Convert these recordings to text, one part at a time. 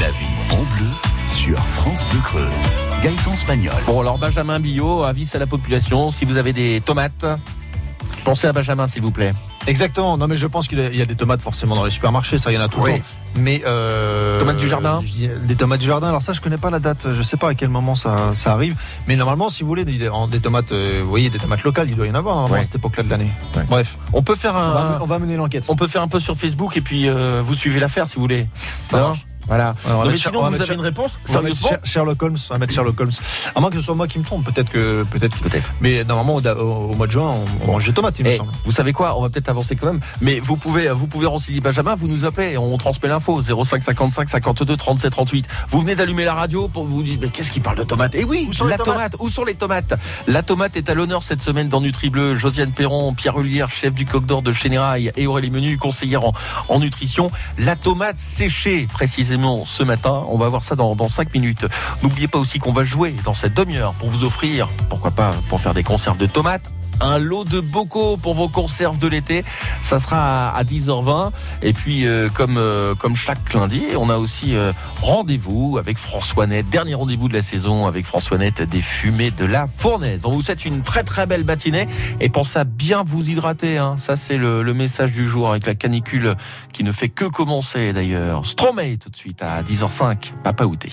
La vie en bleu sur France Bleu Creuse. Gaëtan Spagnol. Bon, alors Benjamin Billot, avis à la population, si vous avez des tomates, pensez à Benjamin s'il vous plaît. Exactement. Non, mais je pense qu'il y a- des tomates forcément dans les supermarchés, ça, il y en a Oui. temps. Mais euh, Tomates du jardin Des tomates du jardin. Alors ça, je connais pas la date. Je sais pas à quel moment ça, ça arrive. Mais normalement, si vous voulez des, tomates, euh, vous voyez, des tomates locales, il doit y en avoir normalement Ouais. à cette époque-là de l'année. Bref, On peut faire on va, un, on va mener l'enquête. on peut faire un peu sur Facebook et puis euh, vous suivez l'affaire si vous voulez. Ça marche. Voilà. Va Non, mais sinon on vous avez une réponse On va Sherlock Holmes, on va mettre Sherlock Holmes. À moins que ce soit moi qui me trompe, peut-être que peut-être. Peut-être. Mais normalement au, mois de juin, on, on mange des tomates, il me Eh, semble. vous savez quoi On va peut-être avancer quand même. Mais vous pouvez, vous pouvez renseigner Benjamin. Vous nous appelez, et on transmet l'info 05 55 52 37 38. Vous venez d'allumer la radio pour vous dire mais qu'est-ce qui parle de tomates? Et oui, Où sont les la tomates? tomate. Où sont les tomates? La tomate est à l'honneur cette semaine dans Nutri Bleu. Josiane Perron, Pierre Hullière, chef du Coq d'Or de Chénérail, et Aurélie Menu, conseillère en, en nutrition. La tomate séchée précisément ce matin. On va voir ça dans dans cinq minutes. N'oubliez pas aussi qu'on va jouer dans cette demi-heure pour vous offrir, pourquoi pas, pour faire des conserves de tomates un lot de bocaux pour vos conserves de l'été. Ça sera à 10h20. Et puis, euh, comme, euh, comme chaque lundi, on a aussi euh, rendez-vous avec François Net. Dernier rendez-vous de la saison avec François Net des fumées de la fournaise. On vous souhaite une très très belle matinée et pensez à bien vous hydrater. Hein. Ça, c'est le, le message du jour avec la canicule qui ne fait que commencer d'ailleurs. Stromae tout de suite à 10h05. Papa Outé.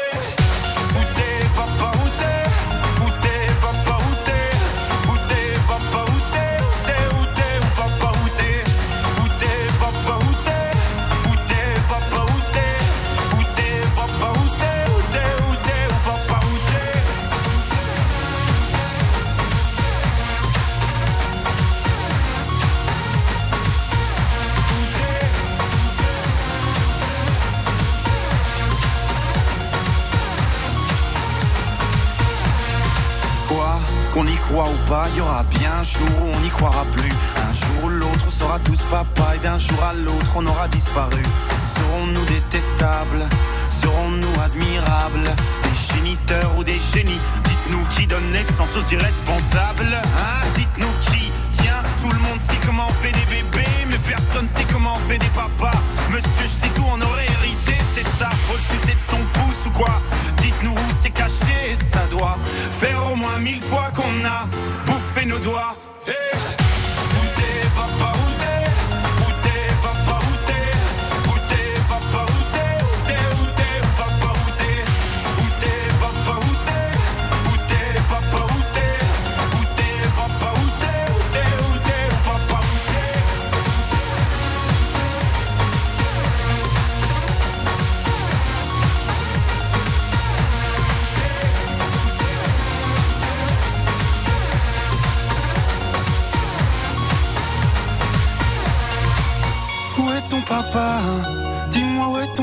Ou pas, il y aura bien un jour où on n'y croira plus. Un jour ou l'autre, on sera tous papa et d'un jour à l'autre, on aura disparu. Serons-nous détestables? Serons-nous admirables? Des géniteurs ou des génies? Dites-nous qui donne naissance aux irresponsables Hein? Dites-nous qui? Tiens, tout le monde sait comment on fait des bébés, mais personne sait comment on fait des papas. Monsieur, je sais tout, on aurait hérité, c'est ça. Faut le sucer de son pouce ou quoi Dites-nous où c'est caché, ça doit faire au moins mille fois qu'on a bouffé nos doigts. Eh t'es, papa,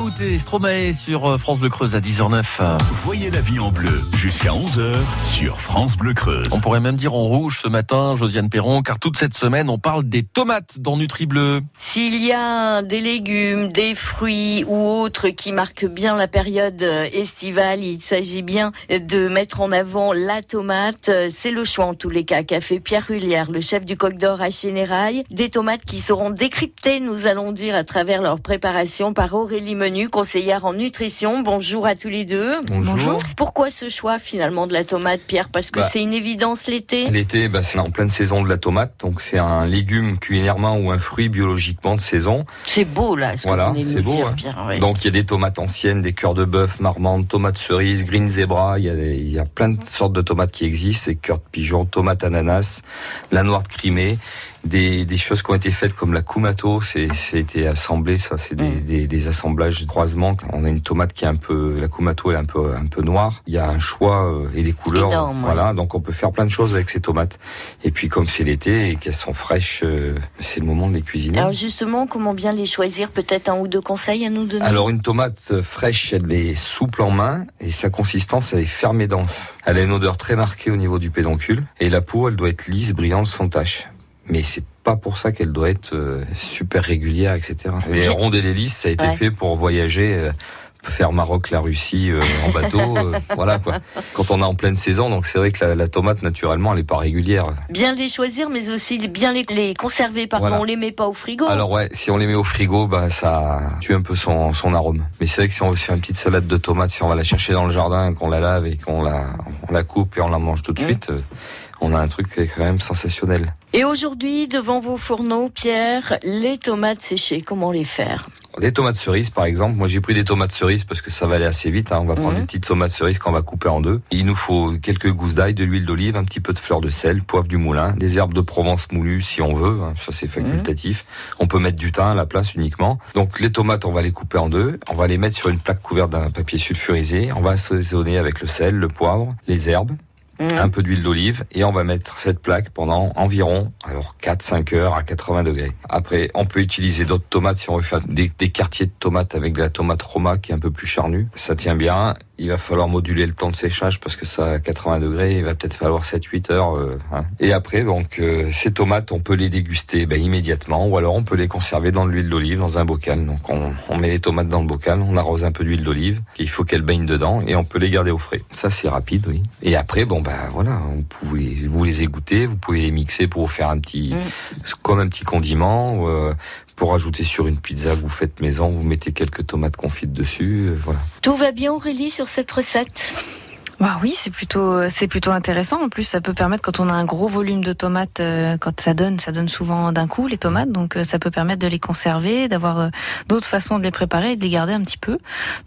Outé, Stromae sur euh, France Bleu Creuse à 10h09. Voyez la vie en bleu jusqu'à 11h sur France Bleu Creuse. On pourrait même dire en rouge ce matin, Josiane Perron, car toute cette semaine, on parle des tomates dans Nutri Bleu. S'il y a des légumes, des fruits ou autres qui marquent bien la période euh, estivale, il s'agit bien de mettre en avant la tomate. C'est le choix en tous les cas qu'a fait Pierre Hullière, le chef du Coq d'Or à Chénérail. Des tomates qui seront décryptées, nous allons dire, à travers leur préparation par Aurélie Menu, conseillère en nutrition. Bonjour à tous les deux. Bonjour. Pourquoi ce choix finalement de la tomate, Pierre? Parce que Bah, c'est une évidence l'été? L'été, bah, c'est en pleine saison de la tomate, donc c'est un légume culinairement ou un fruit biologiquement de saison. C'est beau là, ce Voilà, c'est beau, dire, hein. Pierre. oui. Donc il y a des tomates anciennes, des cœurs de bœuf, marmande, tomates cerises, green zebra, il y, a, des- il y a plein de sortes de tomates qui existent, des cœurs de pigeon, tomates ananas, la noire de Crimée, des, des choses qui ont été faites comme la kumato, c'est été assemblé, ça c'est des, Mm. des, des assemblages croisements. On a une tomate qui est un peu, la kumato elle est un peu, un peu noire. Il y a un choix euh, et des couleurs, Énorme, voilà. Donc on peut faire plein de choses avec ces tomates. Et puis comme c'est l'été et qu'elles sont fraîches, euh, c'est le moment de les cuisiner. Alors justement, comment bien les choisir? Peut-être un ou deux conseils à nous donner? Alors une tomate euh, fraîche, elle est souple en main et sa consistance elle est ferme et dense. Elle a une odeur très marquée au niveau du pédoncule et la peau elle doit être lisse, brillante, sans tache. Mais c'est pas pour ça qu'elle doit être euh, super régulière, etc. Les rondes et les lisses, ça a été Ouais. fait pour voyager. euh, faire Maroc, la Russie euh, en bateau, euh, voilà quoi. Quand on est en pleine saison, donc c'est vrai que la, la tomate naturellement elle est pas régulière. Bien les choisir, mais aussi bien les, les conserver. Voilà. on les met pas au frigo. Alors ouais, si on les met au frigo, bah ça tue un peu son, son arôme. Mais c'est vrai que si on veut faire une petite salade de tomates, si on va la chercher dans le jardin, qu'on la lave et qu'on la, on la coupe et on la mange tout de Mm. suite, euh, on a un truc qui est quand même sensationnel. Et aujourd'hui, devant vos fourneaux, Pierre, les tomates séchées, comment les faire? Des tomates cerises par exemple, moi j'ai pris des tomates cerises parce que ça va aller assez vite. hein. On va prendre Mhm. des petites tomates cerises qu'on va couper en deux. Il nous faut quelques gousses d'ail, de l'huile d'olive, un petit peu de fleur de sel, poivre du moulin, des herbes de Provence moulues si on veut. hein. Ça c'est facultatif. On peut mettre du thym à la place uniquement. Donc les tomates, on va les couper en deux. On va les mettre sur une plaque couverte d'un papier sulfurisé. On va assaisonner avec le sel, le poivre, les herbes Hum, un peu d'huile d'olive et on va mettre cette plaque pendant environ alors 4-5 heures à 80 degrés. Après, on peut utiliser d'autres tomates si on veut faire des quartiers de tomates avec de la tomate Roma qui est un peu plus charnue. Ça tient bien. Il va falloir moduler le temps de séchage parce que ça à 80 degrés, il va peut-être falloir 7-8 heures. euh, hein. Et après, donc euh, ces tomates, on peut les déguster ben, immédiatement ou alors on peut les conserver dans de l'huile d'olive dans un bocal. Donc on, on met les tomates dans le bocal, on arrose un peu d'huile d'olive. Il faut qu'elles baignent dedans et on peut les garder au frais. Ça c'est rapide, oui. Et après, bon ben voilà, on pouvez vous les égoutter, vous pouvez les mixer pour vous faire un petit, comme un petit condiment. euh, pour ajouter sur une pizza que vous faites maison, vous mettez quelques tomates confites dessus, euh, voilà. Tout va bien, Aurélie, sur cette recette? Bah oui, c'est plutôt c'est plutôt intéressant. En plus, ça peut permettre quand on a un gros volume de tomates, euh, quand ça donne, ça donne souvent d'un coup les tomates, donc euh, ça peut permettre de les conserver, d'avoir euh, d'autres façons de les préparer et de les garder un petit peu.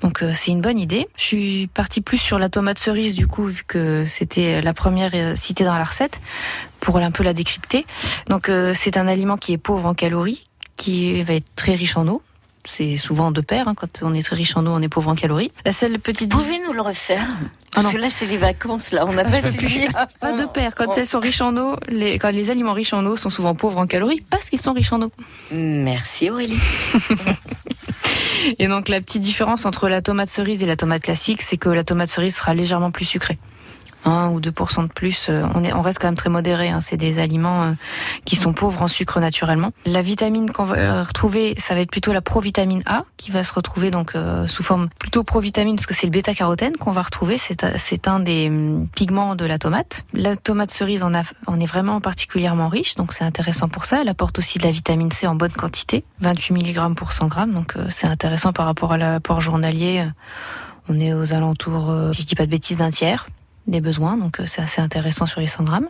Donc euh, c'est une bonne idée. Je suis partie plus sur la tomate cerise du coup vu que c'était la première euh, citée dans la recette pour un peu la décrypter. Donc euh, c'est un aliment qui est pauvre en calories, qui va être très riche en eau. C'est souvent de pair. hein. Quand on est très riche en eau, on est pauvre en calories. La seule petite Vous pouvez nous le refaire? Parce non. que là, c'est les vacances, là. On n'a pas suivi. Pas de pair. Quand elles sont riches en eau, les, quand les aliments riches en eau sont souvent pauvres en calories parce qu'ils sont riches en eau. Merci, Aurélie. Et donc la petite différence entre la tomate cerise et la tomate classique, c'est que la tomate cerise sera légèrement plus sucrée. 1 ou 2% de plus, euh, on, est, on reste quand même très modéré. hein. C'est des aliments euh, qui sont pauvres en sucre naturellement. La vitamine qu'on va euh, retrouver, ça va être plutôt la provitamine A, qui va se retrouver donc sous forme plutôt provitamine, parce que c'est le bêta-carotène qu'on va retrouver. C'est un- des hum, pigments de la tomate. La tomate cerise en, a, en est vraiment particulièrement riche, donc c'est intéressant pour ça. Elle apporte aussi de la vitamine C en bonne quantité, 28 mg pour 100 g, donc c'est intéressant par rapport à l'apport journalier. On est aux alentours, si je dis pas de bêtises, d'un tiers des besoins, donc euh, c'est assez intéressant sur les 100 grammes.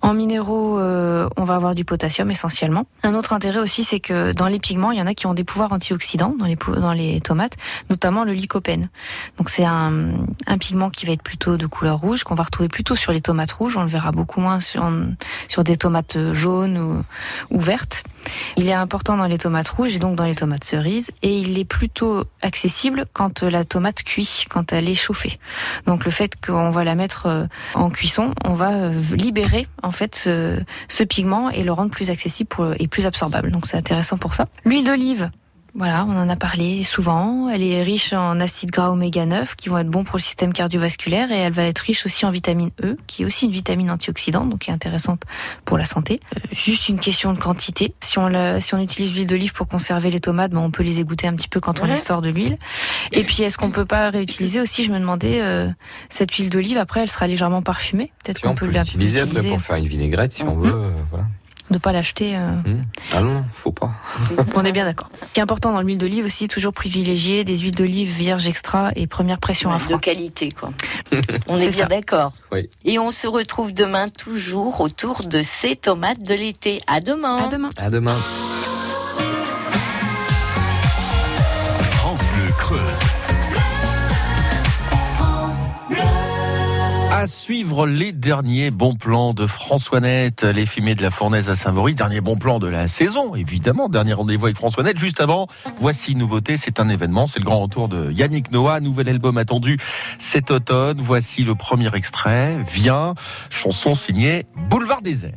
En minéraux, euh, on va avoir du potassium essentiellement. Un autre intérêt aussi, c'est que dans les pigments, il y en a qui ont des pouvoirs antioxydants dans les, tomates, notamment le lycopène. Donc c'est un, pigment qui va être plutôt de couleur rouge, qu'on va retrouver plutôt sur les tomates rouges. On le verra beaucoup moins sur, sur des tomates jaunes ou, ou vertes. Il est important dans les tomates rouges et donc dans les tomates cerises, et il est plutôt accessible quand la tomate cuit, quand elle est chauffée. Donc le fait qu'on va la mettre euh, en cuisson, on va euh, libérer en fait ce, pigment et le rendre plus accessible et plus absorbable. Donc c'est intéressant pour ça. L'huile d'olive. Voilà, on en a parlé souvent. Elle est riche en acides gras oméga 9 qui vont être bons pour le système cardiovasculaire et elle va être riche aussi en vitamine E qui est aussi une vitamine antioxydante donc qui est intéressante pour la santé. Euh, juste une question de quantité. Si on, la, si on utilise l'huile d'olive pour conserver les tomates, ben on peut les égoutter un petit peu quand on les sort de l'huile. Et puis est-ce qu'on peut pas réutiliser aussi? Je me demandais euh, cette huile d'olive après elle sera légèrement parfumée. Peut-être qu'on peut, peut l'utiliser après pour faire une vinaigrette si on veut. Euh, voilà de pas l'acheter. Euh... Mmh. Ah non, faut pas. On est bien d'accord. Ce qui est important dans l'huile d'olive aussi, toujours privilégier des huiles d'olive vierges extra et première pression à froid. De qualité, quoi. on est, bien d'accord. Oui. Et on se retrouve demain toujours autour de ces tomates de l'été. À demain. À demain. À demain. France Bleu Creuse. À suivre les derniers bons plans de François Net, les fumées de la fournaise à Saint-Vaury. Dernier bon plan de la saison, évidemment. Dernier rendez-vous avec François Net. Juste avant, voici une nouveauté. C'est un événement. C'est le grand retour de Yannick Noah. Nouvel album attendu cet automne. Voici le premier extrait. Viens. Chanson signée Boulevard Désert.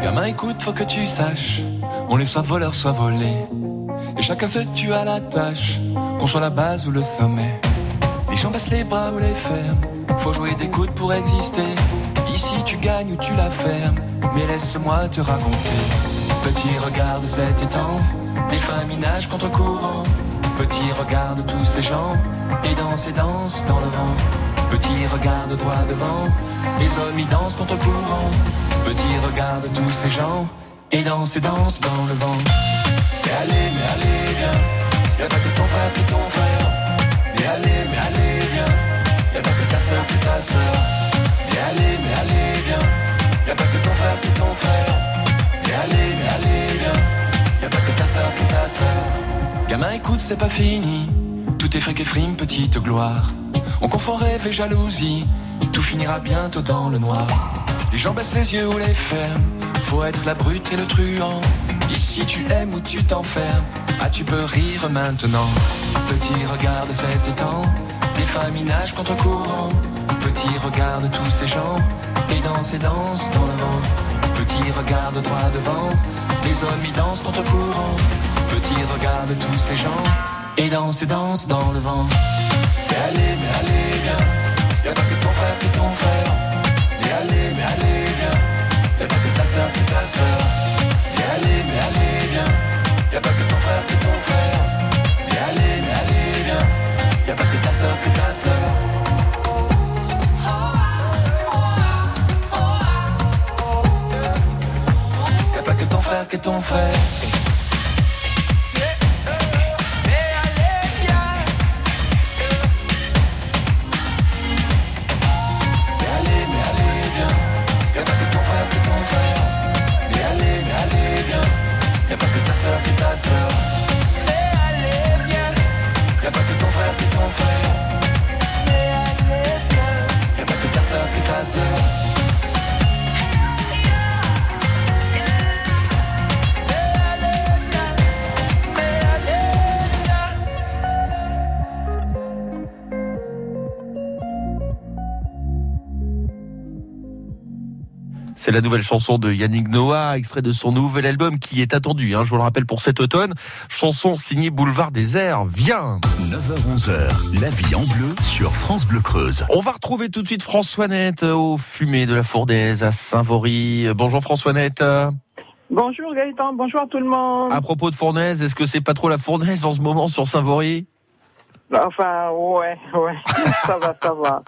Gamin, écoute, faut que tu saches. On est soit voleur, soit volé. Et chacun se tue à la tâche. Qu'on soit la base ou le sommet. Les gens baissent les bras ou les ferment. Faut jouer des coudes pour exister. Ici tu gagnes ou tu la fermes. Mais laisse-moi te raconter. Petit regarde cet étang. Des familles nagent contre courant. Petit regarde tous ces gens. Et dansent et dansent dans le vent. Petit regarde droit devant. Les hommes y dansent contre courant. Petit regarde tous ces gens. Et dansent et dansent dans le vent. Mais allez, mais allez, viens. Y'a pas que ton frère que ton frère. Mais allez, mais allez, viens. Y'a pas que ta soeur que ta soeur. Mais allez, mais allez, viens. Y'a pas que ton frère que ton frère. Mais allez, mais allez, viens. Y'a pas que ta soeur que ta soeur. Gamin, écoute, c'est pas fini. Tout est fric et frime, petite gloire. On confond rêve et jalousie. Tout finira bientôt dans le noir. Les gens baissent les yeux ou les ferment. Faut être la brute et le truand. Ici tu aimes ou tu t'enfermes. Ah, tu peux rire maintenant. Petit, regarde cet étang. Des familles nagent contre courant. Petit, regarde tous ces gens. Et dansent et dansent dans le vent. Petit, regarde droit devant. Les hommes y dansent contre courant. Petit, regarde tous ces gens. Et dansent et dansent dans le vent. Mais allez, mais allez, viens. Y'a pas que ton frère que ton frère. Mais allez, mais allez, viens. Y'a pas que ta soeur que ta soeur. Mais allez, mais allez, viens. Y'a pas que ton frère que ton frère. Mais allez, mais allez, viens. Y'a pas que ta soeur que ta soeur. Y'a pas que ton frère que ton frère. La nouvelle chanson de Yannick Noah, extrait de son nouvel album qui est attendu, hein, je vous le rappelle pour cet automne. Chanson signée Boulevard des Airs. Viens 9h-11h, la vie en bleu sur France Bleu Creuse. On va retrouver tout de suite François Net au fumet de la Fournaise à Saint-Vaury. Bonjour François Net. Bonjour Gaëtan, bonjour à tout le monde. À propos de Fournaise, est-ce que c'est pas trop la Fournaise en ce moment sur Saint-Vaury Enfin, ouais, ouais, ça va, ça va.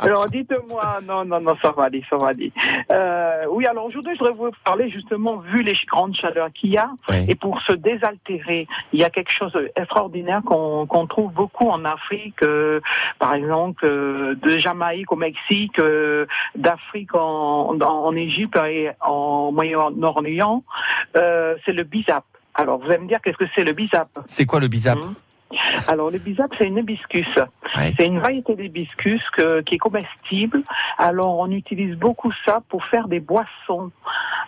Alors, dites-moi, non, non, non, ça va aller, ça va aller. Euh, oui, alors aujourd'hui, je voudrais vous parler justement, vu les grandes chaleurs qu'il y a, Oui. et pour se désaltérer, il y a quelque chose d'extraordinaire qu'on trouve beaucoup en Afrique, euh, par exemple, euh, de Jamaïque au Mexique, euh, d'Afrique en, en, en Égypte et en Moyen-Orient, euh, c'est le bisap. Alors, vous allez me dire qu'est-ce que c'est le bisap C'est quoi le bizap? Mhm. Alors, le bisap, c'est une hibiscus. Ouais. C'est une variété d'hibiscus qui est comestible. Alors, on utilise beaucoup ça pour faire des boissons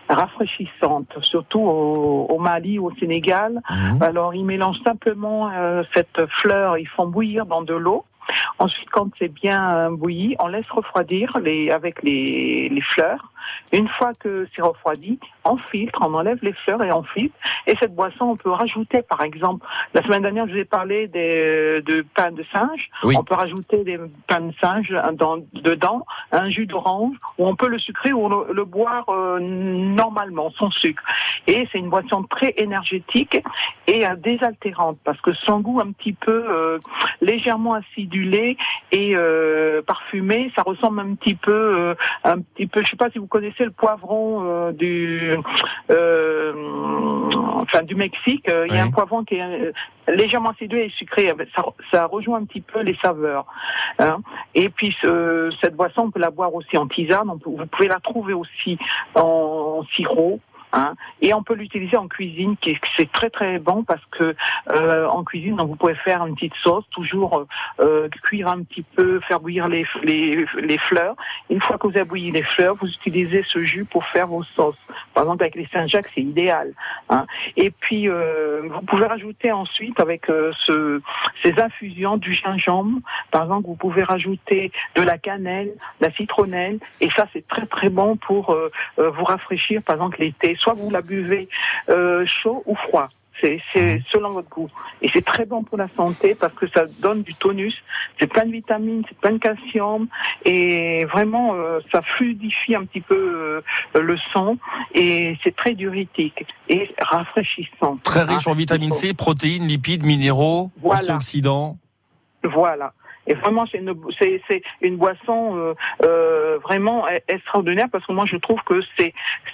rafraîchissantes, surtout au, au Mali, au Sénégal. Mhm. Alors, ils mélangent simplement euh, cette fleur, ils font bouillir dans de l'eau. Ensuite, quand c'est bien bouilli, on laisse refroidir les, avec les, les fleurs. Une fois que c'est refroidi, on filtre, on enlève les fleurs et on filtre. Et cette boisson, on peut rajouter, par exemple, la semaine dernière, je vous ai parlé des, de pain de singe. Oui. On peut rajouter des pains de singe dans, dedans, un jus d'orange, ou on peut le sucrer ou le, le boire euh, normalement, sans sucre. Et c'est une boisson très énergétique et euh, désaltérante, parce que son goût un petit peu euh, légèrement et euh, parfumé, ça ressemble un petit peu, euh, un petit peu, je sais pas si vous connaissez le poivron euh, du, euh, enfin du Mexique. Il y a un poivron qui est légèrement acidulé et sucré. Ça, ça rejoint un petit peu les saveurs. hein. Et puis ce- cette boisson, on peut la boire aussi en tisane. On peut- vous pouvez la trouver aussi en, sirop. Hein. Et on peut l'utiliser en cuisine, qui est- c'est très très bon parce que euh, en cuisine, donc, vous pouvez faire une petite sauce, toujours euh, euh, cuire un petit peu, faire bouillir les, les, les fleurs. Une fois que vous avez bouilli les fleurs, vous utilisez ce jus pour faire vos sauces. Par exemple, avec les Saint-Jacques, c'est idéal. hein. Et puis, euh, vous pouvez rajouter ensuite avec euh, ce, ces infusions du gingembre. Par exemple, vous pouvez rajouter de la cannelle, de la citronnelle, et ça, c'est très très bon pour euh, vous rafraîchir. Par exemple, l'été, soit vous la buvez euh, chaud ou froid. C'est selon votre goût. Et c'est très bon pour la santé parce que ça donne du tonus. C'est plein de vitamines, c'est plein de calcium. Et vraiment, euh, ça fluidifie un petit peu euh, le sang. Et c'est très diurétique et rafraîchissant. Très riche en vitamine C, protéines, lipides, minéraux, Voilà. antioxydants. Voilà. Et vraiment, c'est une, c'est, c'est une boisson euh, euh, vraiment e- extraordinaire parce que moi, je trouve que c'est,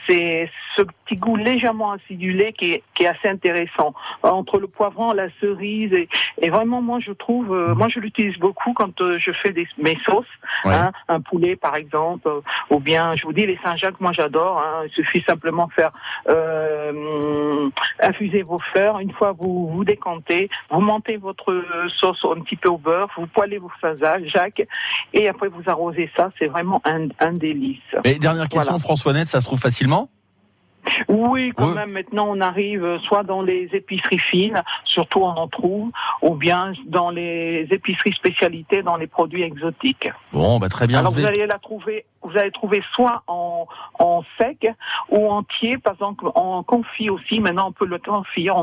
c'est ce petit goût légèrement acidulé qui est, qui est assez intéressant entre le poivron, la cerise et, et vraiment, moi, je trouve, euh, moi, je l'utilise beaucoup quand euh, je fais des, mes sauces, Ouais. hein, un poulet par exemple, euh, ou bien, je vous dis, les Saint-Jacques, moi, j'adore. Hein, il suffit simplement de faire euh, infuser vos fleurs. Une fois vous vous décantez, vous montez votre sauce un petit peu au beurre, vous poêlez vos Saint-Jacques et après vous arrosez ça. C'est vraiment un, un délice. Mais dernière question, Voilà. François Net, ça se trouve facilement? Oui, quand Ouais. même. Maintenant, on arrive soit dans les épiceries fines, surtout on en trouve, ou bien dans les épiceries spécialités, dans les produits exotiques. Bon, bah très bien. Alors vous vous allez la trouver, vous allez trouver soit en, en sec ou entier, par exemple en confit aussi. Maintenant, on peut le confire.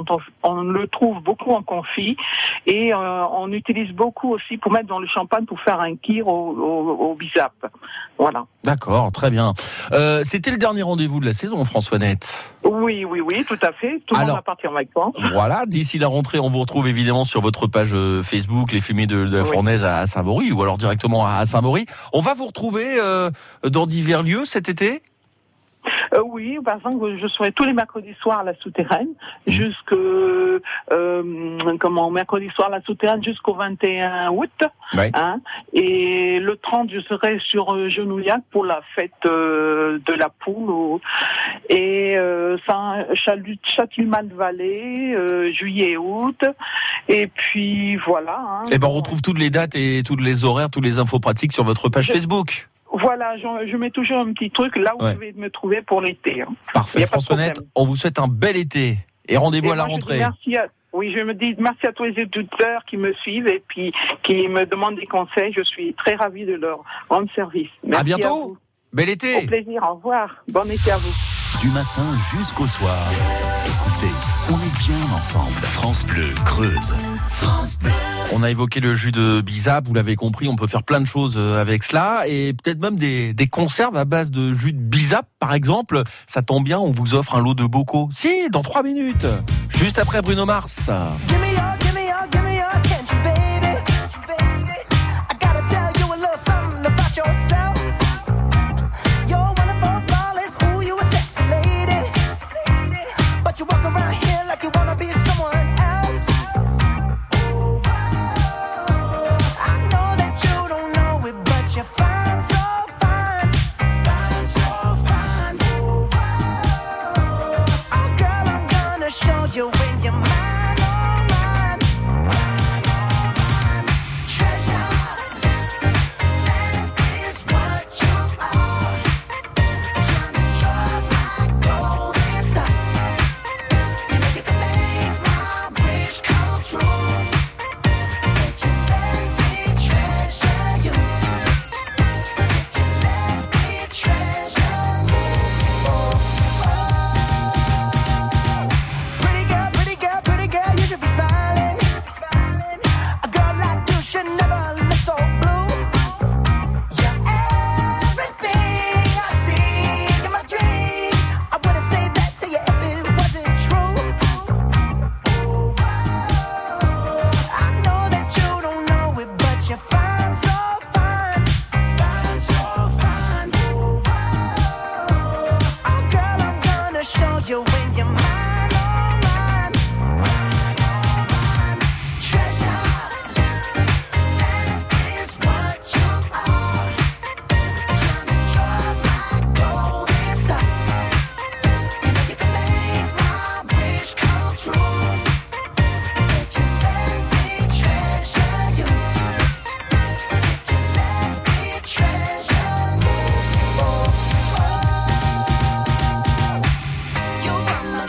On, le trouve beaucoup en confit et euh, on utilise beaucoup aussi pour mettre dans le champagne pour faire un kir au, au, au bisap. Voilà. D'accord, très bien. Euh, C'était le dernier rendez-vous de la saison, François Net. Oui, oui, oui, tout à fait. Tout le monde va partir en vacances. Voilà, d'ici la rentrée, on vous retrouve évidemment sur votre page euh, Facebook, les fumées de, de la Oui. fournaise à Saint-Maury, ou alors directement à Saint-Maury. On va vous retrouver euh, dans divers lieux cet été Euh, oui, par exemple, je serai tous les mercredis soirs à la souterraine, Mmh. jusque euh, comment mercredi soir à la souterraine jusqu'au 21 août. Ouais. Hein, et le 30, je serai sur euh, Genouillac pour la fête de la poule. et Saint- Chalut- Châtillon-Vallée, euh, juillet et août. Et puis voilà. Hein, Eh ben, on retrouve toutes les dates et toutes les horaires, toutes les infos pratiques sur votre page Je- Facebook. Voilà, je, je mets toujours un petit truc là où Ouais. je vais me trouver pour l'été. hein. Parfait, a pas de François Net, problème. on vous souhaite un bel été. Et rendez-vous à la rentrée. merci à, oui, je me dis merci à tous les éditeurs qui me suivent et puis qui me demandent des conseils. Je suis très ravie de leur rendre service. Merci À bientôt. vous. Bel Au été. plaisir. Au revoir. Bon été à vous. Du matin jusqu'au soir. Écoutez, on est bien ensemble. France Bleu, Creuse. On a évoqué le jus de bisap, vous l'avez compris, on peut faire plein de choses euh, avec cela et peut-être même des, des conserves à base de jus de bisap par exemple. Ça tombe bien, on vous offre un lot de bocaux. Si, dans trois minutes, juste après Bruno Mars. Give me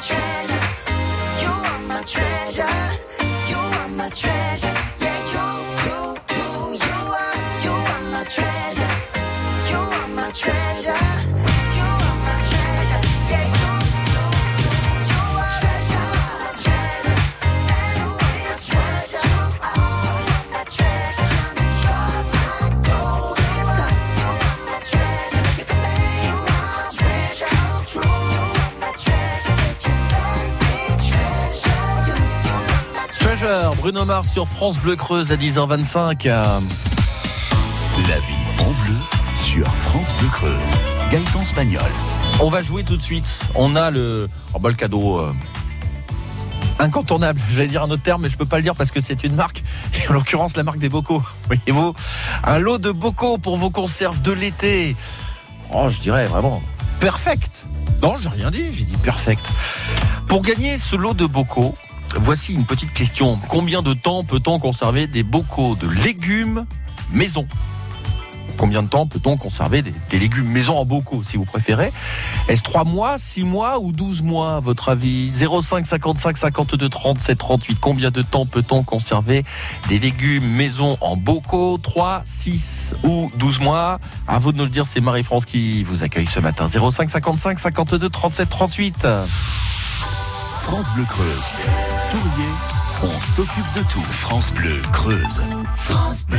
treasure. Bruno Mars sur France Bleu Creuse à 10h25. La vie en bleu sur France Bleu Creuse. Gaëtan Spagnol. On va jouer tout de suite. On a le, oh bah, le cadeau euh, incontournable. J'allais dire un autre terme, mais je peux pas le dire parce que c'est une marque. Et en l'occurrence, la marque des bocaux. Voyez-vous, un lot de bocaux pour vos conserves de l'été. Oh, je dirais vraiment perfect. Non, j'ai rien dit. J'ai dit perfect. Pour gagner ce lot de bocaux, voici une petite question. Combien de temps peut-on conserver des bocaux de légumes maison? Combien de temps peut-on conserver des, des légumes maison en bocaux, si vous préférez? Est-ce 3 mois, 6 mois ou 12 mois, à votre avis? 05 55 52 37 38. Combien de temps peut-on conserver des légumes maison en bocaux? 3, 6 ou 12 mois? À vous de nous le dire, c'est Marie-France qui vous accueille ce matin. 05 55 52 37 38. France Bleu Creuse. Souriez, on s'occupe de tout. France Bleu Creuse. France Bleu.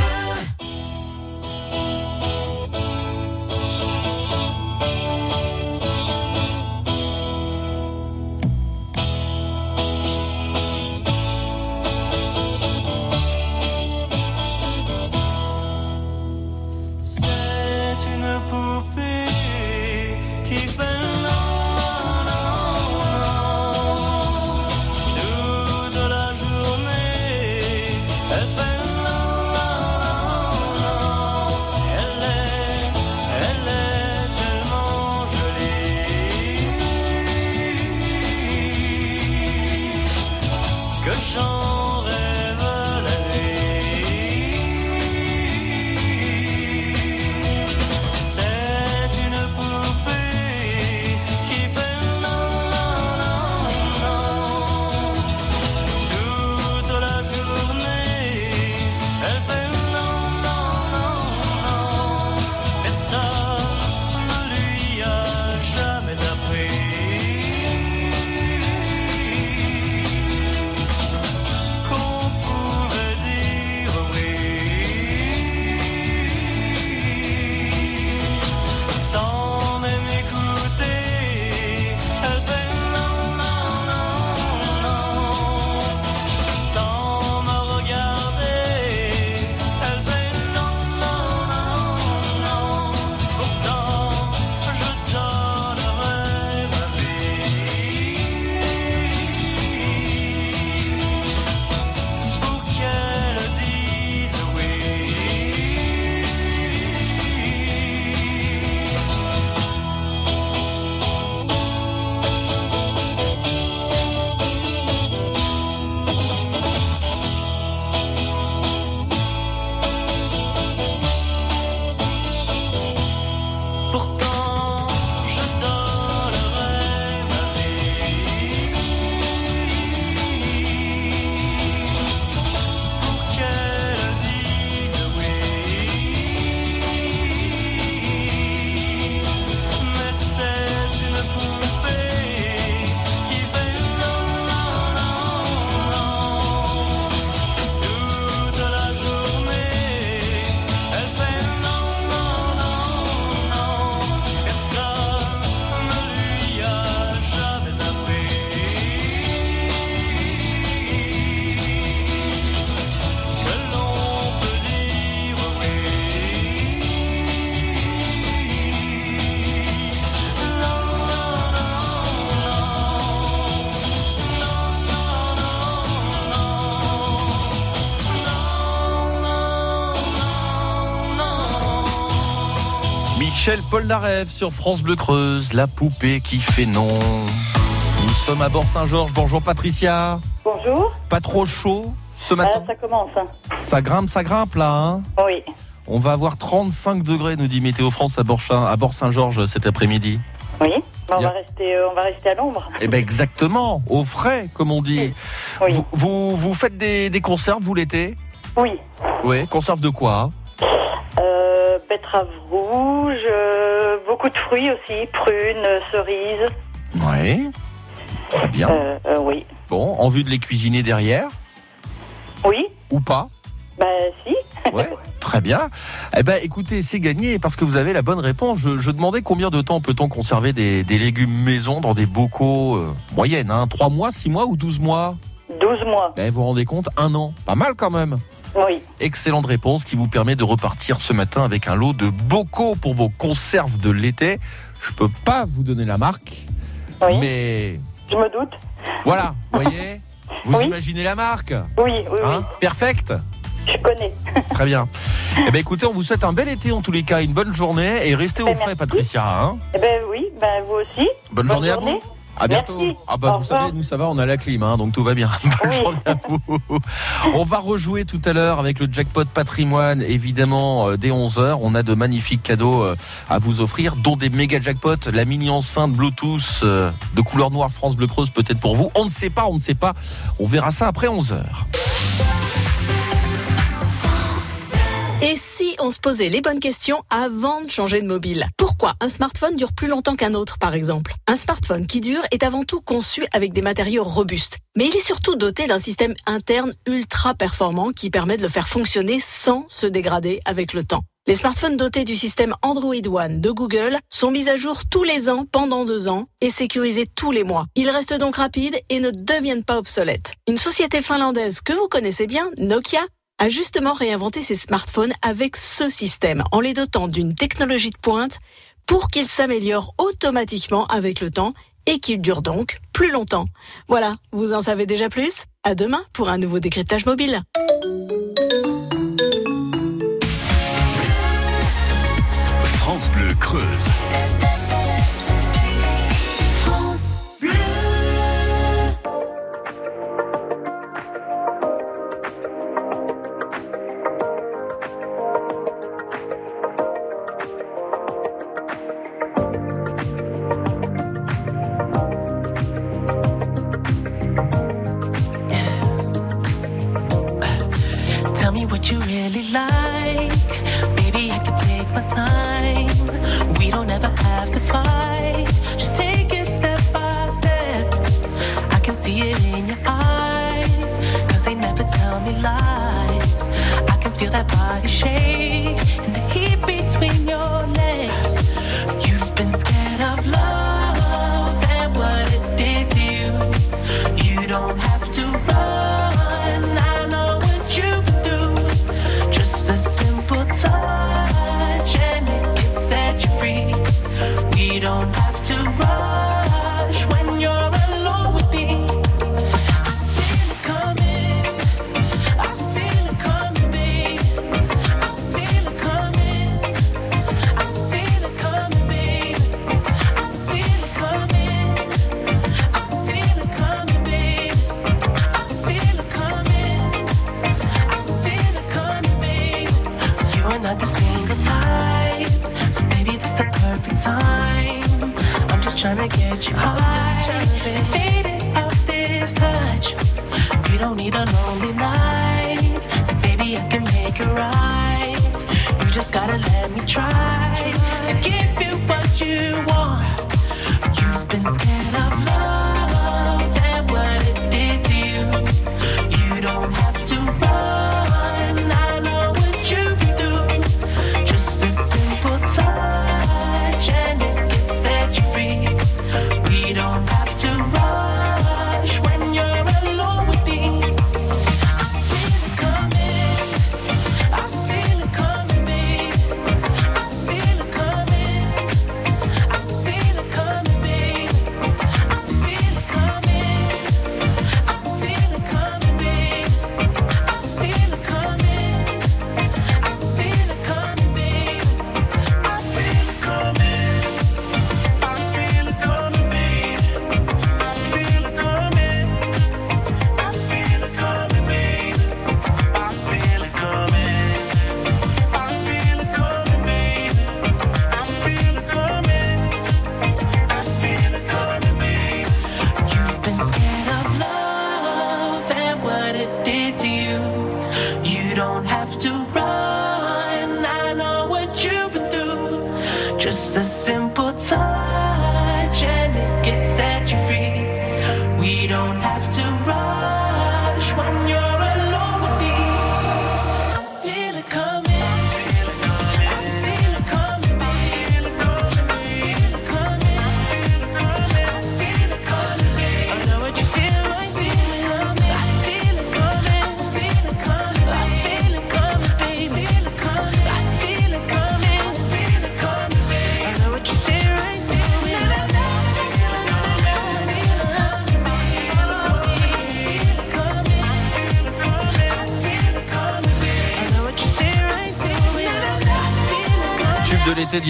Michel Polnareff sur France Bleu Creuse, la poupée qui fait non. Nous sommes à Bord-Saint-Georges. Bonjour Patricia. Bonjour. Pas trop chaud ce Ah, matin ça commence. hein. Ça grimpe, ça grimpe là. Hein Oui. On va avoir 35 degrés, nous dit Météo France à Bord- à Bord-Saint-Georges cet après-midi. Oui. Mais on, Y a- va rester, euh, on va rester à l'ombre. Eh ben exactement, au frais, comme on dit. Oui. Vous, vous, vous faites des, des conserves, vous, l'été? Oui. Oui. Conserve de quoi? Euh, betterave rouge, euh, beaucoup de fruits aussi, prunes, cerises. Oui. Très bien. Euh, euh, oui. Bon, en vue de les cuisiner derrière? Oui. Ou pas? Ben si. Ouais, très bien. Eh ben, écoutez, c'est gagné parce que vous avez la bonne réponse. Je, je demandais combien de temps peut-on conserver des, des légumes maison dans des bocaux euh, moyennes, hein, 3 mois, 6 mois ou 12 mois? 12 mois. Eh, vous vous rendez compte? Un an. Pas mal quand même. Oui. Excellente réponse qui vous permet de repartir ce matin avec un lot de bocaux pour vos conserves de l'été. Je peux pas vous donner la marque, Oui. mais Je me doute. voilà, vous voyez Vous Oui. imaginez la marque Oui, oui, hein Perfect oui. Je connais. Très bien. Eh ben écoutez, on vous souhaite un bel été en tous les cas, une bonne journée et restez au Ben, frais, merci. Patricia. hein. Eh ben oui, ben vous aussi. Bonne, journée, à vous. À bientôt. Merci. Ah bah Au vous revoir. savez, nous ça va, on a la clim, hein, donc tout va bien. Bonne Oui. journée à vous. On va rejouer tout à l'heure avec le jackpot patrimoine, évidemment euh, dès 11h. On a de magnifiques cadeaux euh, à vous offrir, dont des méga jackpots, la mini enceinte Bluetooth euh, de couleur noire France Bleu Creuse peut-être pour vous. On ne sait pas, on ne sait pas. On verra ça après 11h. Et si on se posait les bonnes questions avant de changer de mobile? Pourquoi un smartphone dure plus longtemps qu'un autre, par exemple? Un smartphone qui dure est avant tout conçu avec des matériaux robustes. Mais il est surtout doté d'un système interne ultra performant qui permet de le faire fonctionner sans se dégrader avec le temps. Les smartphones dotés du système Android One de Google sont mis à jour tous les ans pendant deux ans et sécurisés tous les mois. Ils restent donc rapides et ne deviennent pas obsolètes. Une société finlandaise que vous connaissez bien, Nokia, a justement réinventé ses smartphones avec ce système en les dotant d'une technologie de pointe pour qu'ils s'améliorent automatiquement avec le temps et qu'ils durent donc plus longtemps. Voilà, vous en savez déjà plus? À demain pour un nouveau décryptage mobile. Like. Baby, I can take my time. We don't ever have to fight. Just take it step by step. I can see it in your eyes. Cause they never tell me lies. I can feel that body shake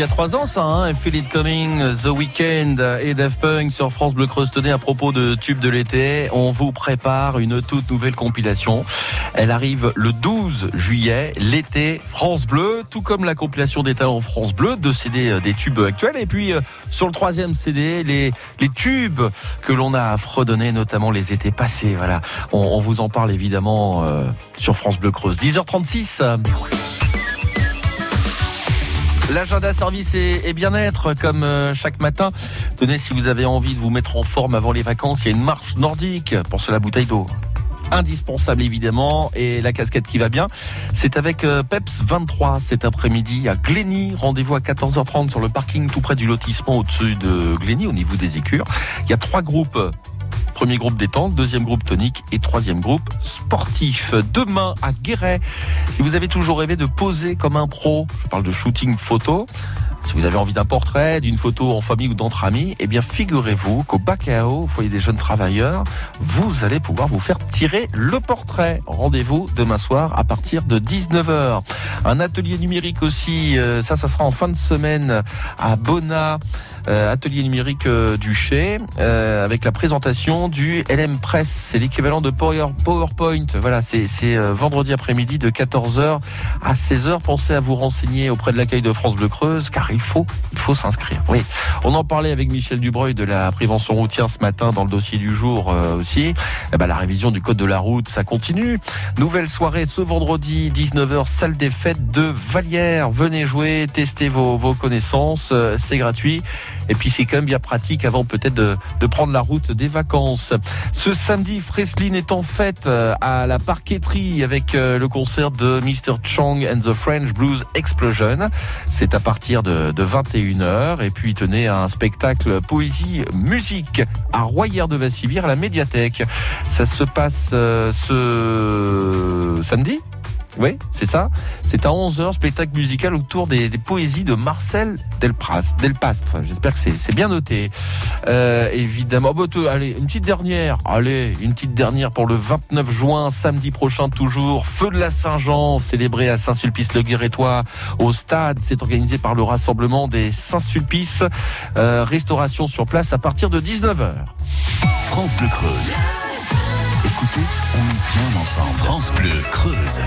y a trois ans, ça, hein, Feel It Coming, The Weeknd et Daft Punk sur France Bleu Creuse. Tenez, à propos de tubes de l'été, on vous prépare une toute nouvelle compilation. Elle arrive le 12 juillet, l'été France Bleu, tout comme la compilation des talents France Bleu, de CD euh, des tubes actuels. Et puis, euh, sur le troisième CD, les, les tubes que l'on a fredonnés, notamment les étés passés. Voilà, on, on vous en parle évidemment euh, sur France Bleu Creuse. 10h36. L'agenda service et, bien-être, comme euh, chaque matin. Tenez, si vous avez envie de vous mettre en forme avant les vacances, il y a une marche nordique pour cela bouteille d'eau. Indispensable évidemment et la casquette qui va bien. C'est avec euh, Peps 23 cet après-midi à Glény. Rendez-vous à 14h30 sur le parking tout près du lotissement au-dessus de Glény au niveau des écures. Il y a trois groupes Premier groupe détente, deuxième groupe tonique et troisième groupe sportif. Demain à Guéret, si vous avez toujours rêvé de poser comme un pro, je parle de shooting photo, si vous avez envie d'un portrait, d'une photo en famille ou d'entre amis, eh bien figurez-vous qu'au Bacao, au foyer des jeunes travailleurs, vous allez pouvoir vous faire tirer le portrait. Rendez-vous demain soir à partir de 19h. Un atelier numérique aussi, euh, ça, ça sera en fin de semaine à Bona, atelier numérique euh, du Chez, euh, avec la présentation du LM Press. C'est l'équivalent de Power- PowerPoint. Voilà, c'est euh, vendredi après-midi de 14h à 16h. Pensez à vous renseigner auprès de l'accueil de France Bleu Creuse, car il faut, il faut s'inscrire. Oui, on en parlait avec Michel Dubreuil de la prévention routière ce matin dans le dossier du jour euh, aussi. Eh ben, la révision du code de la route, ça continue. Nouvelle soirée ce vendredi 19h, salle des fêtes de Vallière. Venez jouer, tester vos, vos connaissances, euh, c'est gratuit. Et puis c'est quand même bien pratique avant peut-être de, de prendre la route des vacances. Ce samedi, Freslin est en fête euh, à la parqueterie avec euh, le concert de Mr. Chang and the French Blues Explosion. C'est à partir de, de 21h. Et puis tenez un spectacle poésie musique à Royer de Vassivire à la médiathèque. Ça se passe euh, ce samedi? Oui, c'est ça. C'est à 11h, spectacle musical autour des, des poésies de Marcel Delpras, Delpastre. J'espère que c'est bien noté. Euh, évidemment. Bah, te- allez, une petite dernière. Allez, une petite dernière pour le 29 juin, samedi prochain toujours. Feu de la Saint-Jean, célébré à Saint-Sulpice-le-Guérétois au stade. C'est organisé par le Rassemblement des Saint-Sulpice. Euh, restauration sur place à partir de 19h. France Bleu Creuse. Écoutez, on est bien ensemble. France Bleu Creuse.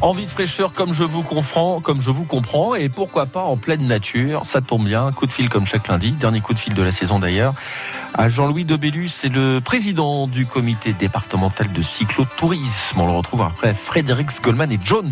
Envie de fraîcheur comme je vous comprends, comme je vous comprends, et pourquoi pas en pleine nature. Ça tombe bien. Coup de fil comme chaque lundi. Dernier coup de fil de la saison d'ailleurs. À Jean-Louis Debellus, c'est le président du comité départemental de cyclotourisme. On le retrouve après Frédéric Goldman et Jones.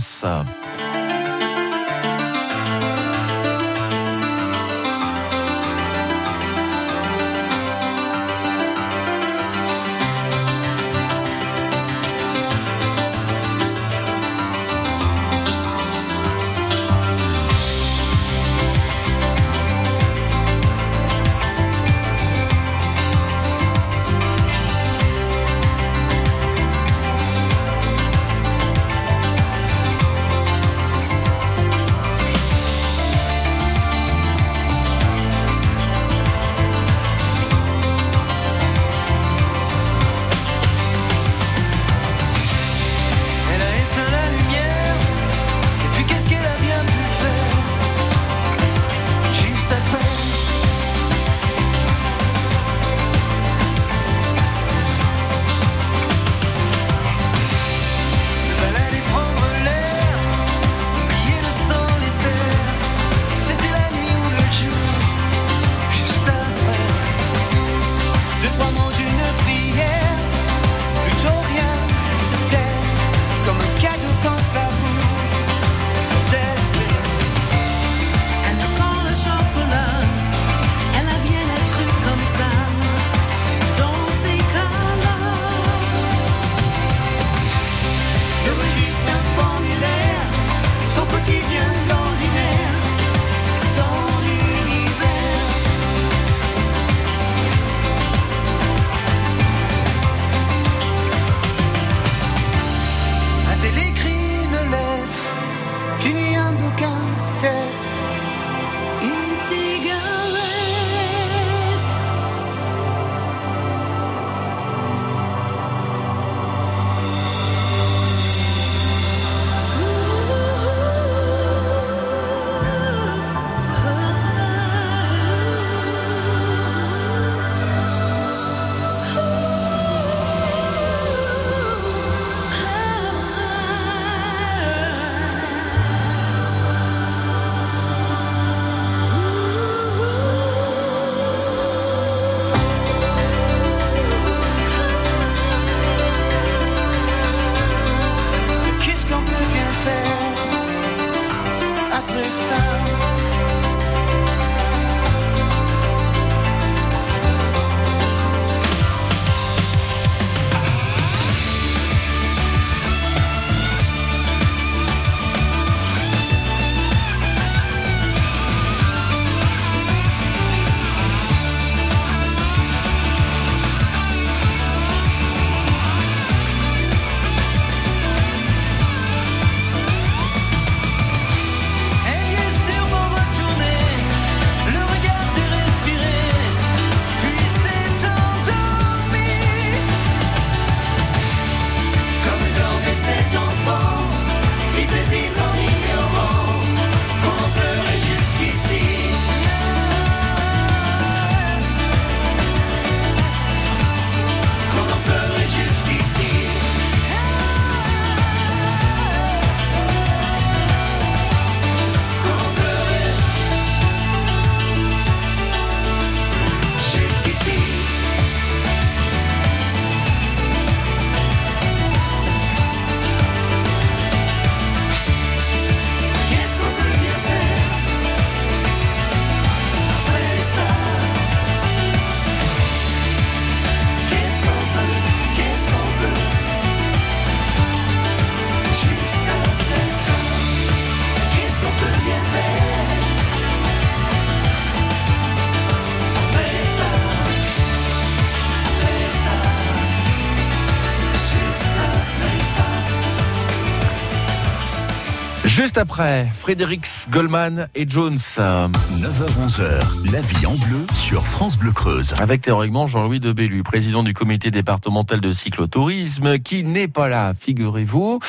Juste après, Fredericks, Goldman et Jones. 9h-11h, la vie en bleu sur France Bleu Creuse. Avec théoriquement Jean-Louis de Bellu, président du comité départemental de cyclotourisme, qui n'est pas là, figurez-vous.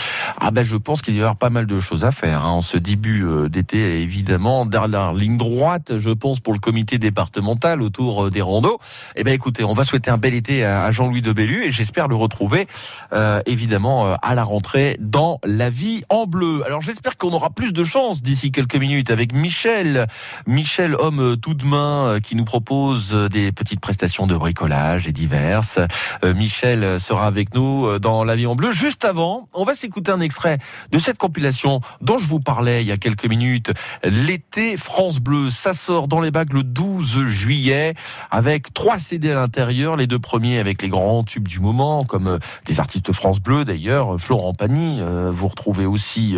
Ah ben je pense qu'il y avoir pas mal de choses à faire hein, en ce début euh, d'été, évidemment. Dernière ligne droite, je pense, pour le comité départemental autour euh, des randos. Eh ben écoutez, on va souhaiter un bel été à Jean-Louis de Bellu et j'espère le retrouver euh, évidemment euh, à la rentrée dans la vie en bleu. Alors j'espère qu'on aura plus de chance d'ici quelques minutes avec Michel. Michel, homme euh, tout de main, euh, qui nous propose euh, des petites prestations de bricolage et diverses. Michel sera avec nous dans la vie en bleu. Juste avant, on va s'écouter un extrait de cette compilation dont je vous parlais il y a quelques minutes. L'été France Bleu, ça sort dans les bacs le 12 juillet avec trois CD à l'intérieur, les deux premiers avec les grands tubes du moment, comme des artistes France Bleu d'ailleurs, Florent Pagny, vous retrouvez aussi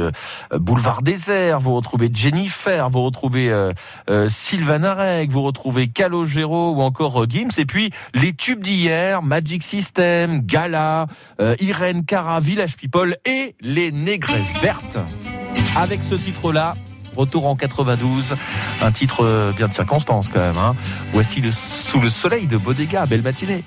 euh, Boulevard Désert, vous retrouvez Jennifer, vous retrouvez euh, euh, vous retrouvez Calogero ou encore euh, Gims, et puis les tubes d'hier, Magic System, Gala, euh, Irène Cara, Village People et les Négresses Vertes. Avec ce titre-là, Retour en 92, un titre euh, bien de circonstance quand même. Hein. Voici le Sous le soleil de Bodega, belle matinée.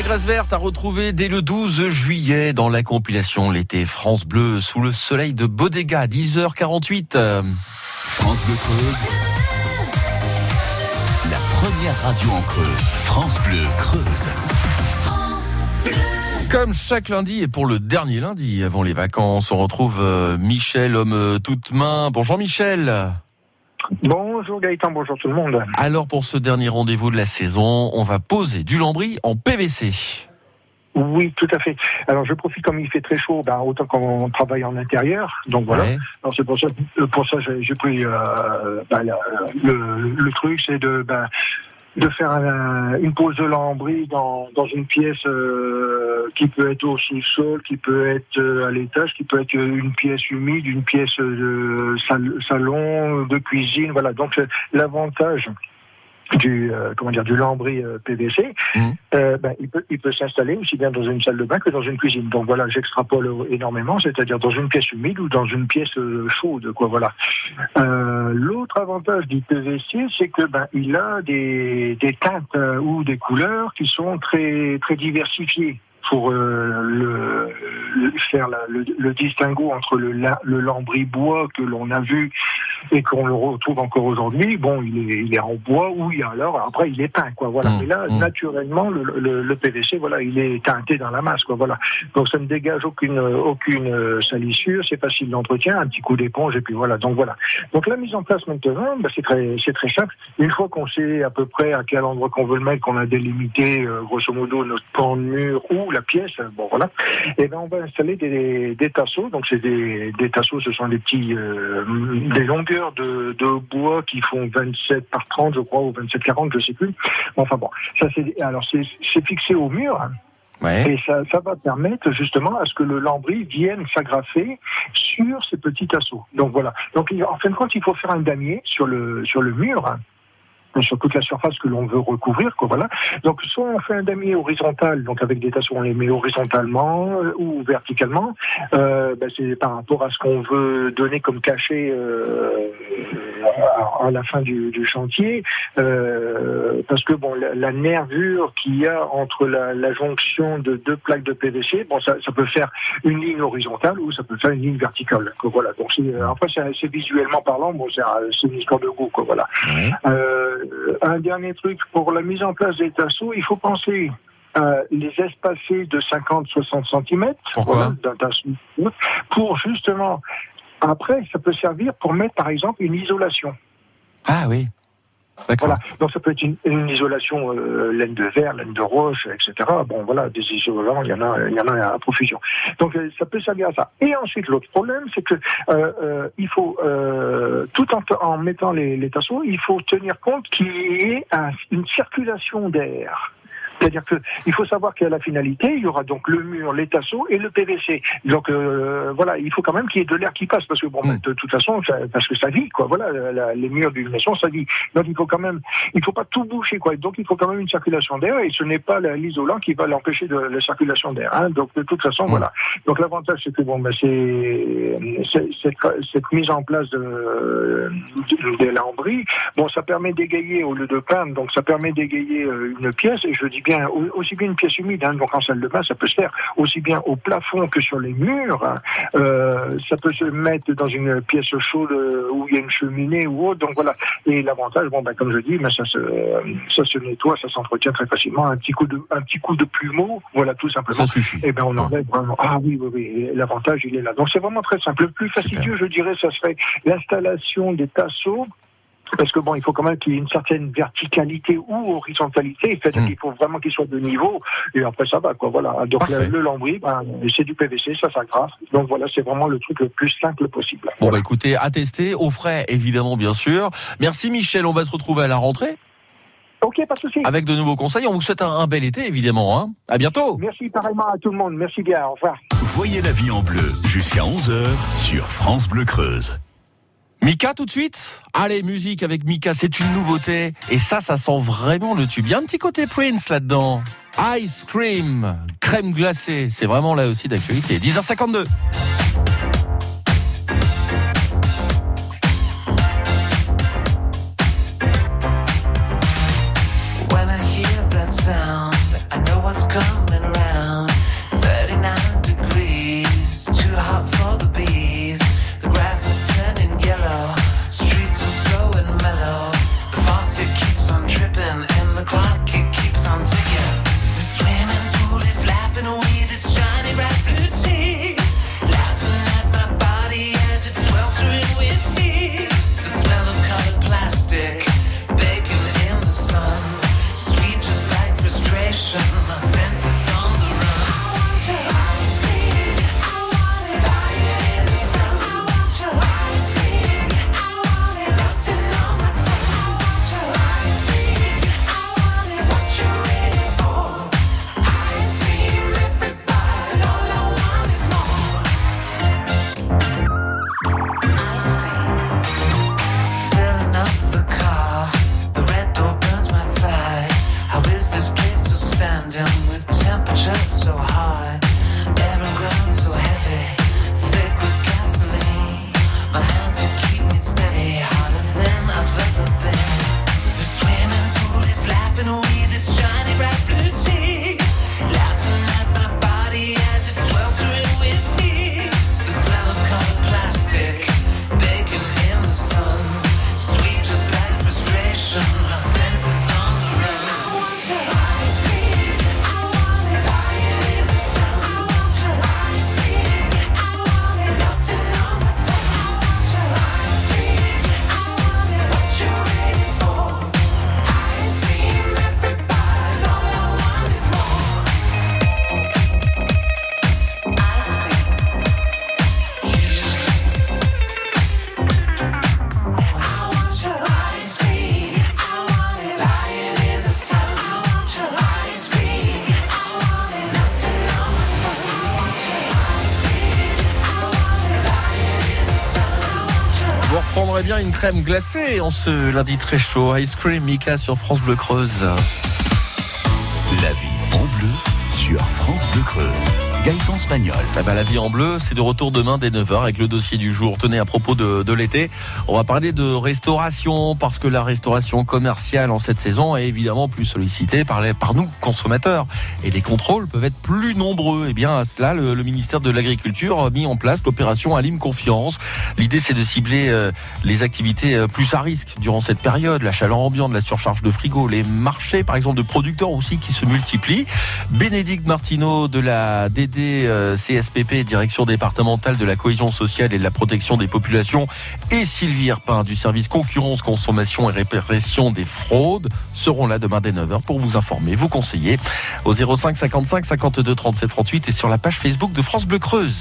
Les Négresses Vertes à retrouver dès le 12 juillet dans la compilation L'été France Bleu sous le soleil de Bodega, 10h48. Euh, France Bleu Creuse. La première radio en Creuse. France Bleu Creuse. Comme chaque lundi et pour le dernier lundi avant les vacances, on retrouve euh, Michel, homme euh, toute main. Bonjour Michel. Bonjour Gaëtan, bonjour tout le monde. Alors pour ce dernier rendez-vous de la saison, on va poser du lambris en PVC. Oui, tout à fait. Alors je profite comme il fait très chaud, ben, autant qu'on travaille en intérieur. Donc voilà. Ouais. Alors c'est pour ça, pour ça j'ai pris euh, ben, le, le truc, c'est de ben, de faire un- une pose de lambris dans, une pièce euh, qui peut être au sous-sol, qui peut être euh, à l'étage, qui peut être une pièce humide, une pièce de sal- salon, de cuisine. Voilà. Donc l'avantage du euh, comment dire du lambris euh, PVC, euh, ben, il peut il peut s'installer aussi bien dans une salle de bain que dans une cuisine. Donc voilà, j'extrapole énormément, c'est-à-dire dans une pièce humide ou dans une pièce chaude, quoi. Voilà. L'autre avantage du PVC, c'est que ben il a des des teintes ou des couleurs qui sont très très diversifiées pour euh, le, le- faire la- le, le distinguo entre le, la- le lambris bois que l'on a vu et qu'on le retrouve encore aujourd'hui. Bon, il est, il est en bois ou il alors après il est peint quoi. Voilà. Mais là, naturellement, le, le, le PVC, voilà, il est teinté dans la masse quoi. Voilà. Donc ça ne dégage aucune aucune salissure, c'est facile d'entretien, un petit coup d'éponge et puis voilà. Donc voilà. Donc la mise en place maintenant, bah, c'est très c'est très simple. Une fois qu'on sait à peu près à quel endroit qu'on veut le mettre, qu'on a délimité euh, grosso modo notre pan de mur ou la pièce, euh, bon voilà. Et ben on va installer des, des tasseaux. Donc c'est des, des tasseaux, ce sont des petits euh, des longueurs de, de bois qui font 27 par 30 je crois ou 27 40 je sais plus. Enfin bon, ça c'est alors c'est fixé au mur. Et ça, ça va permettre justement à ce que le lambris vienne s'agrafer sur ces petits tasseaux. Donc voilà. Donc en fin de compte, il faut faire un damier sur le sur le mur. Sur toute la surface que l'on veut recouvrir, quoi, voilà. Donc, soit on fait un damier horizontal, donc avec des tasseaux, on les met horizontalement euh, ou verticalement. Euh, ben, c'est par rapport à ce qu'on veut donner comme cachet euh, à, à la fin du, du chantier, euh, parce que bon, la, la nervure qu'il y a entre la, la jonction de deux plaques de PVC, bon, ça, ça peut faire une ligne horizontale ou ça peut faire une ligne verticale. quoi, voilà. Donc, c'est- après, c'est visuellement parlant, bon, c'est un- c'est une histoire de goût, quoi, voilà. Euh, un dernier truc pour la mise en place des tasseaux, il faut penser à les espacer de 50-60 cm voilà, d'un tassou, pour justement après ça peut servir pour mettre par exemple une isolation. Ah oui. Voilà. Donc ça peut être une, une isolation euh, laine de verre, laine de roche, etc. Bon voilà, des isolants, il y en a, il y en a à profusion. Donc euh, ça peut servir à ça. Et ensuite l'autre problème, c'est que euh, euh, il faut euh, tout en, en mettant les, les tasseaux, il faut tenir compte qu'il y ait un- une circulation d'air. C'est-à-dire que il faut savoir qu'à la finalité, il y aura donc le mur, les tasseaux et le PVC. Donc euh, voilà, il faut quand même qu'il y ait de l'air qui passe parce que bon, de toute façon, ça- parce que ça vit quoi. Voilà, la- les murs d'une maison, ça vit. Donc il faut quand même, il faut pas tout boucher quoi. Donc il faut quand même une circulation d'air et ce n'est pas la- l'isolant qui va l'empêcher de la circulation d'air. hein. Donc de toute façon, voilà. Donc l'avantage c'est que bon, ben, c'est cette, cette mise en place de, de- des lambris, bon, ça permet d'égayer au lieu de peindre. Donc ça permet d'égayer euh, une pièce et je dis bien au- aussi bien une pièce humide. hein. donc en salle de bain, ça peut se faire aussi bien au plafond que sur les murs. hein. Euh, ça peut se mettre dans une pièce chaude euh, où il y a une cheminée ou autre. Donc voilà. Et l'avantage, bon, ben, comme je dis, ben, ça se ça se nettoie, ça s'entretient très facilement. Un petit coup de un petit coup de plumeau, voilà tout simplement. Ça suffit. Et ben on enlève vraiment. Ah oui, oui, oui. L'avantage, il est là. Donc c'est vraiment très simple. Le plus fastidieux, je dirais, ça serait l'installation des tasseaux. Parce que bon, il faut quand même qu'il y ait une certaine verticalité ou horizontalité, c'est-à-dire qu'il faut vraiment qu'il soit de niveau, et après ça va, quoi, voilà. Donc le, le lambris, ben, c'est du PVC, ça s'agrafe. Donc voilà, c'est vraiment le truc le plus simple possible. Bon bah écoutez, à tester, au frais évidemment bien sûr. Merci Michel, on va se retrouver à la rentrée. Ok, pas de souci. Avec de nouveaux conseils, on vous souhaite un, un bel été évidemment. Hein. À bientôt. Merci pareillement à tout le monde. Merci bien. Au revoir. Voyez la vie en bleu jusqu'à 11h sur France Bleu Creuse. Mika tout de suite Allez, musique avec Mika, c'est une nouveauté. Et ça, ça sent vraiment le tube. Il y a un petit côté Prince là-dedans. Ice cream, crème glacée. C'est vraiment là aussi d'actualité. 10h52. Crème glacée en ce lundi très chaud. Ice Cream Mika sur France Bleu Creuse. La vie en bleu sur France Bleu Creuse. Gaëtan Spagnol. Ah bah, la vie en bleu, c'est de retour demain dès 9h avec le dossier du jour. Tenez, à propos de, l'été, on va parler de restauration parce que la restauration commerciale en cette saison est évidemment plus sollicitée par, par nous, consommateurs. Et les contrôles peuvent être plus nombreux. Et bien, à cela, le, le ministère de l'Agriculture a mis en place l'opération Alim Confiance. L'idée, c'est de cibler euh, les activités euh, plus à risque durant cette période. La chaleur ambiante, la surcharge de frigo, les marchés, par exemple, de producteurs aussi qui se multiplient. Bénédicte Martineau de la DD euh, CSPP, direction départementale de la cohésion sociale et de la protection des populations, et Sylvie Herpin du service concurrence, consommation et répression des fraudes seront là demain dès 9h pour vous informer, vous conseiller au 05 55 52 37 38 et sur la page Facebook de France Bleu Creuse.